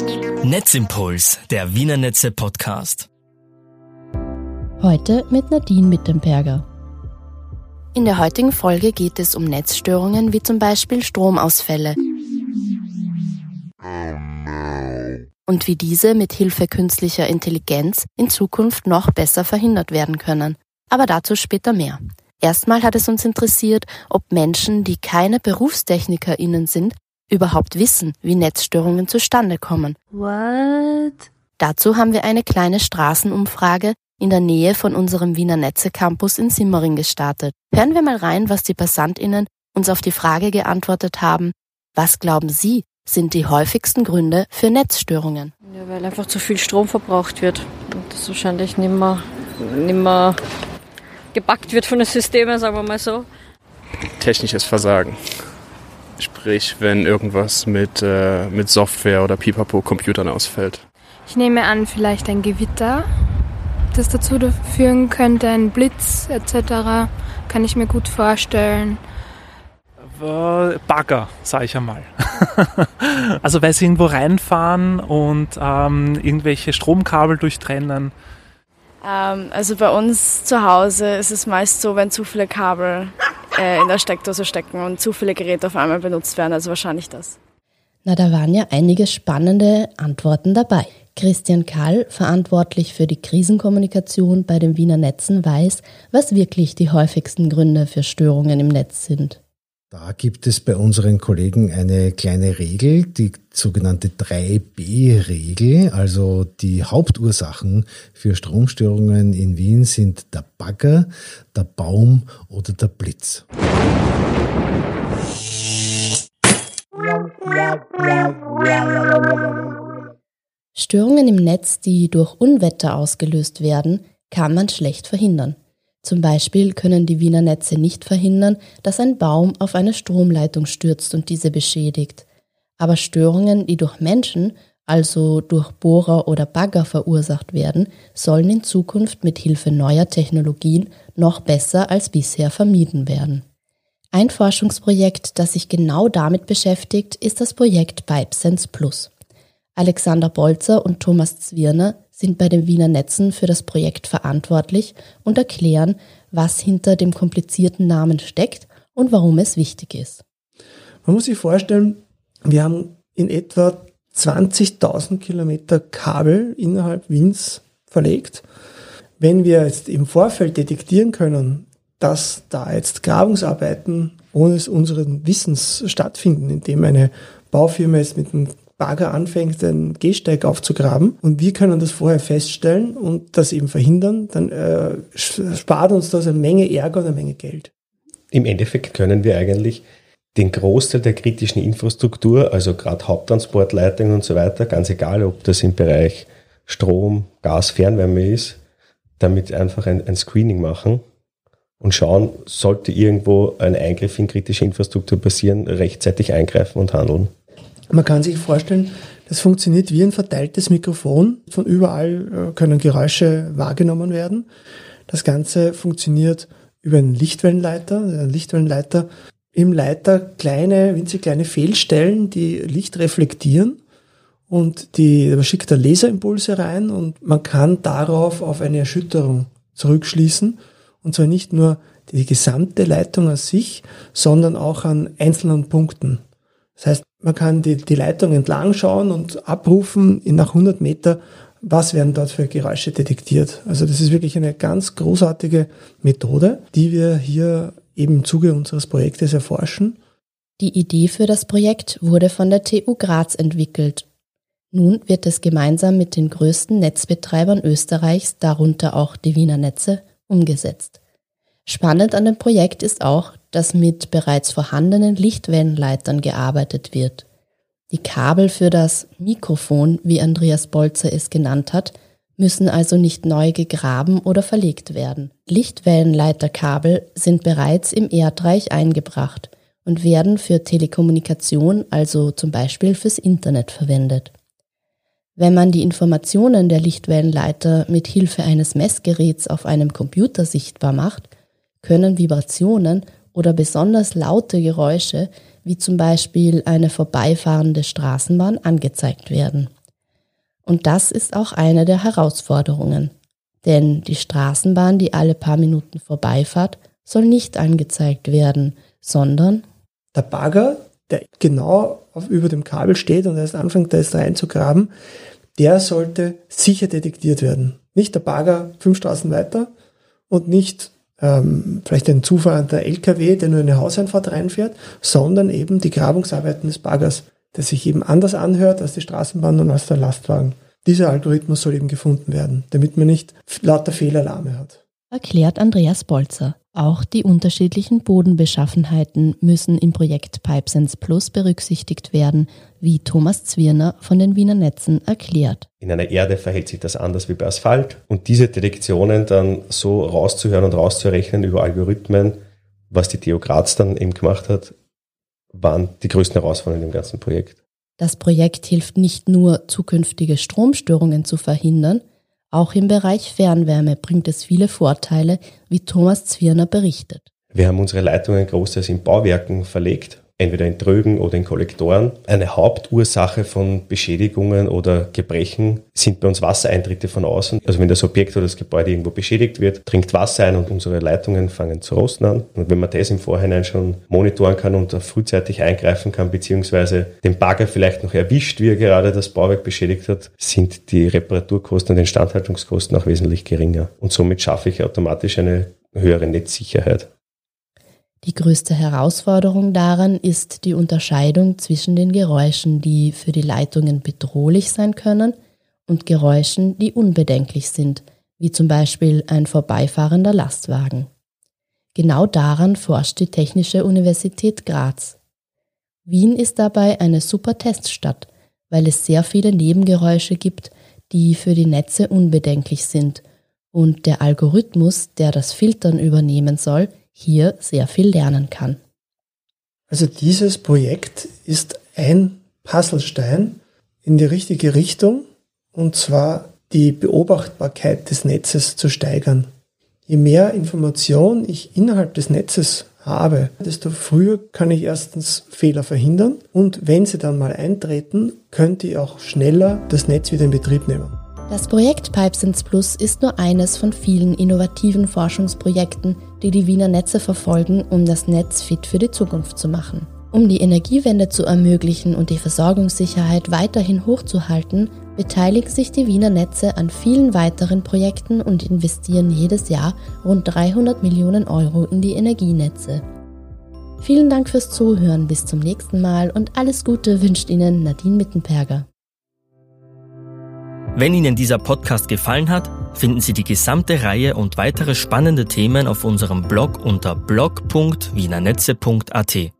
Netzimpuls, der Wiener Netze Podcast. Heute mit Nadine Mittenberger. In der heutigen Folge geht es um Netzstörungen wie zum Beispiel Stromausfälle. Und wie diese mit Hilfe künstlicher Intelligenz in Zukunft noch besser verhindert werden können. Aber dazu später mehr. Erstmal hat es uns interessiert, ob Menschen, die keine BerufstechnikerInnen sind, überhaupt wissen, wie Netzstörungen zustande kommen. What? Dazu haben wir eine kleine Straßenumfrage in der Nähe von unserem Wiener Netze Campus in Simmering gestartet. Hören wir mal rein, was die PassantInnen uns auf die Frage geantwortet haben. Was glauben Sie, sind die häufigsten Gründe für Netzstörungen? Ja, weil einfach zu viel Strom verbraucht wird und das wahrscheinlich nicht mehr, nicht mehr gebackt wird von den Systemen, sagen wir mal so. Technisches Versagen. Sprich, wenn irgendwas mit, äh, mit Software oder Pipapo-Computern ausfällt. Ich nehme an, vielleicht ein Gewitter, das dazu führen könnte, ein Blitz etc. Kann ich mir gut vorstellen. Bagger, sage ich einmal. also weil sie irgendwo reinfahren und ähm, irgendwelche Stromkabel durchtrennen. Ähm, also bei uns zu Hause ist es meist so, wenn zu viele Kabel äh, in der Steckdose stecken und zu viele Geräte auf einmal benutzt werden, also wahrscheinlich das. Na, da waren ja einige spannende Antworten dabei. Christian Kall, verantwortlich für die Krisenkommunikation bei den Wiener Netzen, weiß, was wirklich die häufigsten Gründe für Störungen im Netz sind. Da gibt es bei unseren Kollegen eine kleine Regel, die sogenannte 3b-Regel. Also die Hauptursachen für Stromstörungen in Wien sind der Bagger, der Baum oder der Blitz. Störungen im Netz, die durch Unwetter ausgelöst werden, kann man schlecht verhindern. Zum Beispiel können die Wiener Netze nicht verhindern, dass ein Baum auf eine Stromleitung stürzt und diese beschädigt. Aber Störungen, die durch Menschen, also durch Bohrer oder Bagger verursacht werden, sollen in Zukunft mit Hilfe neuer Technologien noch besser als bisher vermieden werden. Ein Forschungsprojekt, das sich genau damit beschäftigt, ist das Projekt BibeSense Plus. Alexander Bolzer und Thomas Zwirner sind bei den Wiener Netzen für das Projekt verantwortlich und erklären, was hinter dem komplizierten Namen steckt und warum es wichtig ist. Man muss sich vorstellen, wir haben in etwa 20.000 Kilometer Kabel innerhalb Wiens verlegt. Wenn wir jetzt im Vorfeld detektieren können, dass da jetzt Grabungsarbeiten ohne unseren Wissens stattfinden, indem eine Baufirma jetzt mit einem Bagger anfängt, den Gehsteig aufzugraben und wir können das vorher feststellen und das eben verhindern, dann äh, spart uns das eine Menge Ärger und eine Menge Geld. Im Endeffekt können wir eigentlich den Großteil der kritischen Infrastruktur, also gerade Haupttransportleitungen und so weiter, ganz egal, ob das im Bereich Strom, Gas, Fernwärme ist, damit einfach ein, ein Screening machen und schauen, sollte irgendwo ein Eingriff in kritische Infrastruktur passieren, rechtzeitig eingreifen und handeln. Man kann sich vorstellen, das funktioniert wie ein verteiltes Mikrofon. Von überall äh, können Geräusche wahrgenommen werden. Das Ganze funktioniert über einen Lichtwellenleiter. Der Lichtwellenleiter im Leiter kleine, winzig kleine Fehlstellen, die Licht reflektieren und die, da schickt der Laserimpulse rein und man kann darauf auf eine Erschütterung zurückschließen und zwar nicht nur die gesamte Leitung an sich, sondern auch an einzelnen Punkten. Das heißt, man kann die, die Leitung entlang schauen und abrufen nach 100 Meter, was werden dort für Geräusche detektiert. Also das ist wirklich eine ganz großartige Methode, die wir hier eben im Zuge unseres Projektes erforschen. Die Idee für das Projekt wurde von der TU Graz entwickelt. Nun wird es gemeinsam mit den größten Netzbetreibern Österreichs, darunter auch die Wiener Netze, umgesetzt. Spannend an dem Projekt ist auch, dass mit bereits vorhandenen Lichtwellenleitern gearbeitet wird. Die Kabel für das Mikrofon, wie Andreas Bolzer es genannt hat, müssen also nicht neu gegraben oder verlegt werden. Lichtwellenleiterkabel sind bereits im Erdreich eingebracht und werden für Telekommunikation, also zum Beispiel fürs Internet verwendet. Wenn man die Informationen der Lichtwellenleiter mit Hilfe eines Messgeräts auf einem Computer sichtbar macht, können Vibrationen oder besonders laute Geräusche, wie zum Beispiel eine vorbeifahrende Straßenbahn, angezeigt werden. Und das ist auch eine der Herausforderungen. Denn die Straßenbahn, die alle paar Minuten vorbeifahrt, soll nicht angezeigt werden, sondern der Bagger, der genau auf, über dem Kabel steht und erst anfängt, da jetzt reinzugraben, der sollte sicher detektiert werden. Nicht der Bagger fünf Straßen weiter und nicht ähm, vielleicht ein zufahrender LKW, der nur in eine Hauseinfahrt reinfährt, sondern eben die Grabungsarbeiten des Baggers, der sich eben anders anhört als die Straßenbahn und als der Lastwagen. Dieser Algorithmus soll eben gefunden werden, damit man nicht lauter Fehlalarme hat. Erklärt Andreas Bolzer. Auch die unterschiedlichen Bodenbeschaffenheiten müssen im Projekt Pipesense Plus berücksichtigt werden, wie Thomas Zwirner von den Wiener Netzen erklärt. In einer Erde verhält sich das anders wie bei Asphalt und diese Detektionen dann so rauszuhören und rauszurechnen über Algorithmen, was die TU Graz dann eben gemacht hat, waren die größten Herausforderungen im ganzen Projekt. Das Projekt hilft nicht nur, zukünftige Stromstörungen zu verhindern, auch im Bereich Fernwärme bringt es viele Vorteile, wie Thomas Zwirner berichtet. Wir haben unsere Leitungen großteils in Bauwerken verlegt entweder in Trögen oder in Kollektoren. Eine Hauptursache von Beschädigungen oder Gebrechen sind bei uns Wassereintritte von außen. Also wenn das Objekt oder das Gebäude irgendwo beschädigt wird, dringt Wasser ein und unsere Leitungen fangen zu rosten an. Und wenn man das im Vorhinein schon monitoren kann und frühzeitig eingreifen kann, beziehungsweise den Bagger vielleicht noch erwischt, wie er gerade das Bauwerk beschädigt hat, sind die Reparaturkosten und Instandhaltungskosten auch wesentlich geringer. Und somit schaffe ich automatisch eine höhere Netzsicherheit. Die größte Herausforderung daran ist die Unterscheidung zwischen den Geräuschen, die für die Leitungen bedrohlich sein können, und Geräuschen, die unbedenklich sind, wie zum Beispiel ein vorbeifahrender Lastwagen. Genau daran forscht die Technische Universität Graz. Wien ist dabei eine super Teststadt, weil es sehr viele Nebengeräusche gibt, die für die Netze unbedenklich sind, und der Algorithmus, der das Filtern übernehmen soll, hier sehr viel lernen kann. Also dieses Projekt ist ein Puzzlestein in die richtige Richtung und zwar die Beobachtbarkeit des Netzes zu steigern. Je mehr Information ich innerhalb des Netzes habe, desto früher kann ich erstens Fehler verhindern und wenn sie dann mal eintreten, könnte ich auch schneller das Netz wieder in Betrieb nehmen. Das Projekt Pipesense Plus ist nur eines von vielen innovativen Forschungsprojekten, die die Wiener Netze verfolgen, um das Netz fit für die Zukunft zu machen. Um die Energiewende zu ermöglichen und die Versorgungssicherheit weiterhin hochzuhalten, beteiligen sich die Wiener Netze an vielen weiteren Projekten und investieren jedes Jahr rund 300 Millionen Euro in die Energienetze. Vielen Dank fürs Zuhören, bis zum nächsten Mal und alles Gute wünscht Ihnen Nadine Mittenperger. Wenn Ihnen dieser Podcast gefallen hat, finden Sie die gesamte Reihe und weitere spannende Themen auf unserem Blog unter blog.wienernetze.at.